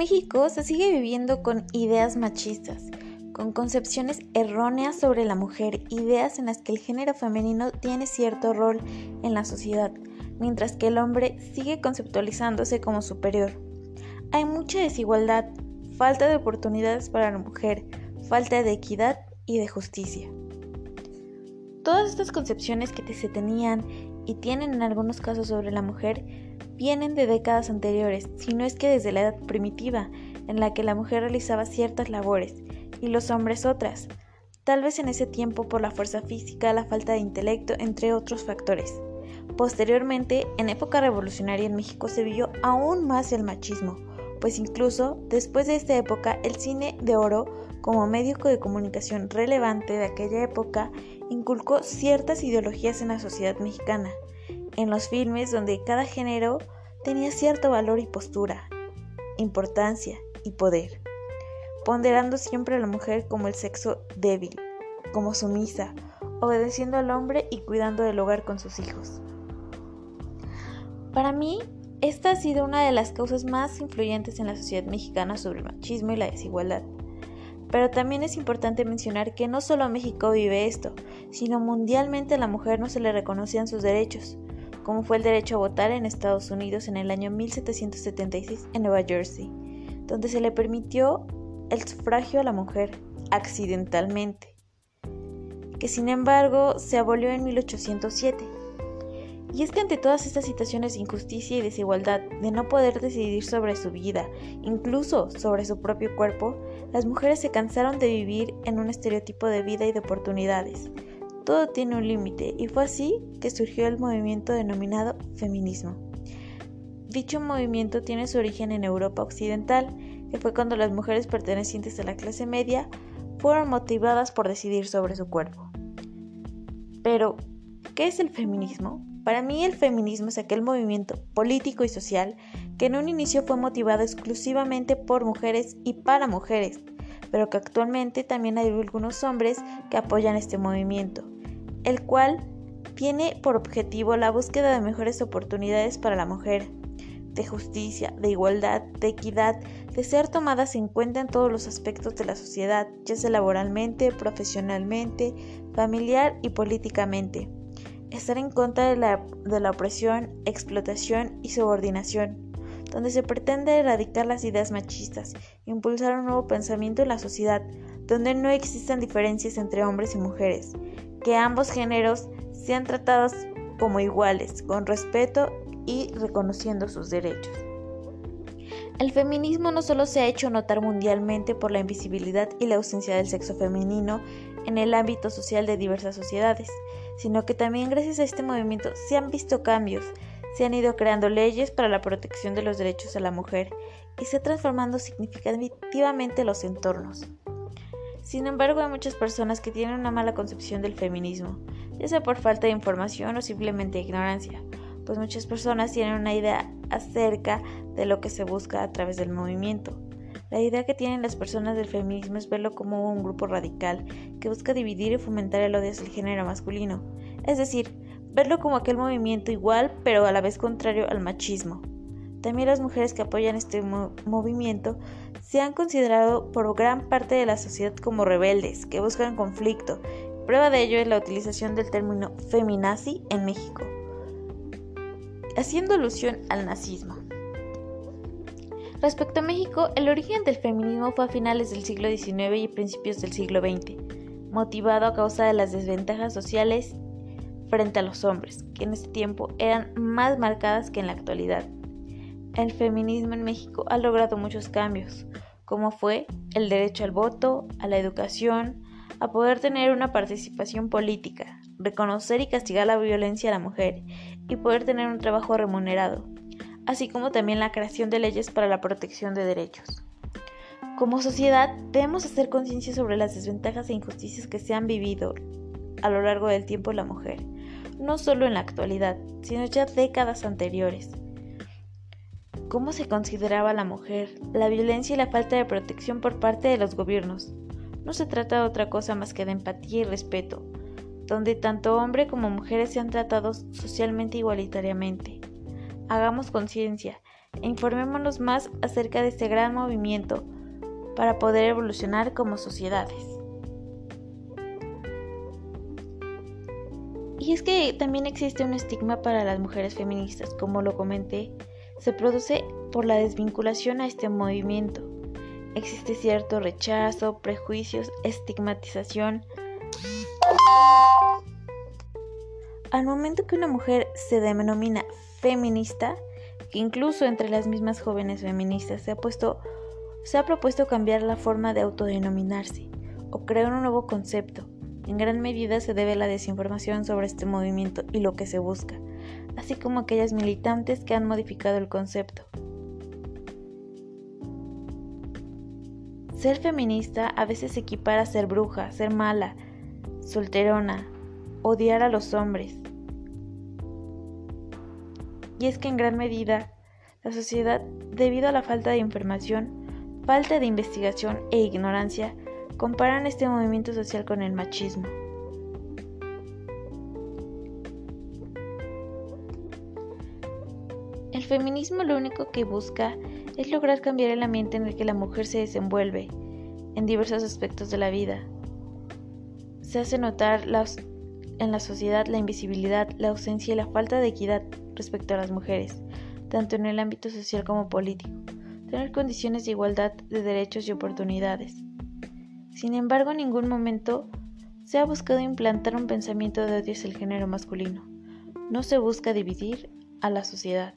México se sigue viviendo con ideas machistas, con concepciones erróneas sobre la mujer, ideas en las que el género femenino tiene cierto rol en la sociedad, mientras que el hombre sigue conceptualizándose como superior. Hay mucha desigualdad, falta de oportunidades para la mujer, falta de equidad y de justicia. Todas estas concepciones que se tenían y tienen en algunos casos sobre la mujer vienen de décadas anteriores, si no es que desde la edad primitiva, en la que la mujer realizaba ciertas labores y los hombres otras, tal vez en ese tiempo por la fuerza física, la falta de intelecto, entre otros factores. Posteriormente, en época revolucionaria en México se vio aún más el machismo, pues incluso después de esta época el cine de oro, como medio de comunicación relevante de aquella época, inculcó ciertas ideologías en la sociedad mexicana, en los filmes donde cada género tenía cierto valor y postura, importancia y poder ponderando siempre a la mujer como el sexo débil, como sumisa, obedeciendo al hombre y cuidando del hogar con sus hijos. Para mí, esta ha sido una de las causas más influyentes en la sociedad mexicana sobre el machismo y la desigualdad. Pero también es importante mencionar que no solo México vive esto, sino mundialmente a la mujer no se le reconocían sus derechos, como fue el derecho a votar en Estados Unidos en el año 1776 en Nueva Jersey, donde se le permitió el sufragio a la mujer accidentalmente, que sin embargo se abolió en 1807. Y es que ante todas estas situaciones de injusticia y desigualdad, de no poder decidir sobre su vida, incluso sobre su propio cuerpo, las mujeres se cansaron de vivir en un estereotipo de vida y de oportunidades. Todo tiene un límite y fue así que surgió el movimiento denominado feminismo. Dicho movimiento tiene su origen en Europa Occidental que fue cuando las mujeres pertenecientes a la clase media fueron motivadas por decidir sobre su cuerpo. Pero, ¿qué es el feminismo? Para mí el feminismo es aquel movimiento político y social que en un inicio fue motivado exclusivamente por mujeres y para mujeres, pero que actualmente también hay algunos hombres que apoyan este movimiento, el cual tiene por objetivo la búsqueda de mejores oportunidades para la mujer, de justicia, de igualdad, de equidad, de ser tomadas en cuenta en todos los aspectos de la sociedad, ya sea laboralmente, profesionalmente, familiar y políticamente. Estar en contra de la, de la opresión, explotación y subordinación, donde se pretende erradicar las ideas machistas, impulsar un nuevo pensamiento en la sociedad, donde no existan diferencias entre hombres y mujeres, que ambos géneros sean tratados como iguales, con respeto y reconociendo sus derechos. El feminismo no solo se ha hecho notar mundialmente por la invisibilidad y la ausencia del sexo femenino en el ámbito social de diversas sociedades, sino que también gracias a este movimiento se han visto cambios, se han ido creando leyes para la protección de los derechos a la mujer y se ha transformando significativamente los entornos. Sin embargo, hay muchas personas que tienen una mala concepción del feminismo, ya sea por falta de información o simplemente ignorancia, pues muchas personas tienen una idea acerca de lo que se busca a través del movimiento. La idea que tienen las personas del feminismo es verlo como un grupo radical que busca dividir y fomentar el odio hacia el género masculino, es decir, verlo como aquel movimiento igual pero a la vez contrario al machismo. También las mujeres que apoyan este movimiento se han considerado por gran parte de la sociedad como rebeldes, que buscan conflicto. Prueba de ello es la utilización del término feminazi en México haciendo alusión al nazismo. Respecto a México, el origen del feminismo fue a finales del siglo XIX y principios del siglo XX, motivado a causa de las desventajas sociales frente a los hombres, que en ese tiempo eran más marcadas que en la actualidad. El feminismo en México ha logrado muchos cambios, como fue el derecho al voto, a la educación, a poder tener una participación política, reconocer y castigar la violencia a la mujer y poder tener un trabajo remunerado, así como también la creación de leyes para la protección de derechos. Como sociedad debemos hacer conciencia sobre las desventajas e injusticias que se han vivido a lo largo del tiempo la mujer, no solo en la actualidad, sino ya décadas anteriores. ¿Cómo se consideraba la mujer, la violencia y la falta de protección por parte de los gobiernos? No se trata de otra cosa más que de empatía y respeto, donde tanto hombres como mujeres sean tratados socialmente igualitariamente. Hagamos conciencia e informémonos más acerca de este gran movimiento para poder evolucionar como sociedades. Y es que también existe un estigma para las mujeres feministas, como lo comenté, se produce por la desvinculación a este movimiento. Existe cierto rechazo, prejuicios, estigmatización. Al momento que una mujer se denomina feminista, que incluso entre las mismas jóvenes feministas se ha puesto se ha propuesto cambiar la forma de autodenominarse o crear un nuevo concepto. En gran medida se debe a la desinformación sobre este movimiento y lo que se busca, así como aquellas militantes que han modificado el concepto. Ser feminista a veces equipara a ser bruja, ser mala, solterona, odiar a los hombres. Y es que en gran medida la sociedad, debido a la falta de información, falta de investigación e ignorancia comparan este movimiento social con el machismo. El feminismo lo único que busca es lograr cambiar el ambiente en el que la mujer se desenvuelve en diversos aspectos de la vida. Se hace notar en la sociedad la invisibilidad, la ausencia y la falta de equidad respecto a las mujeres, tanto en el ámbito social como político tener condiciones de igualdad de derechos y oportunidades. Sin embargo, en ningún momento se ha buscado implantar un pensamiento de odio hacia el género masculino. No se busca dividir a la sociedad.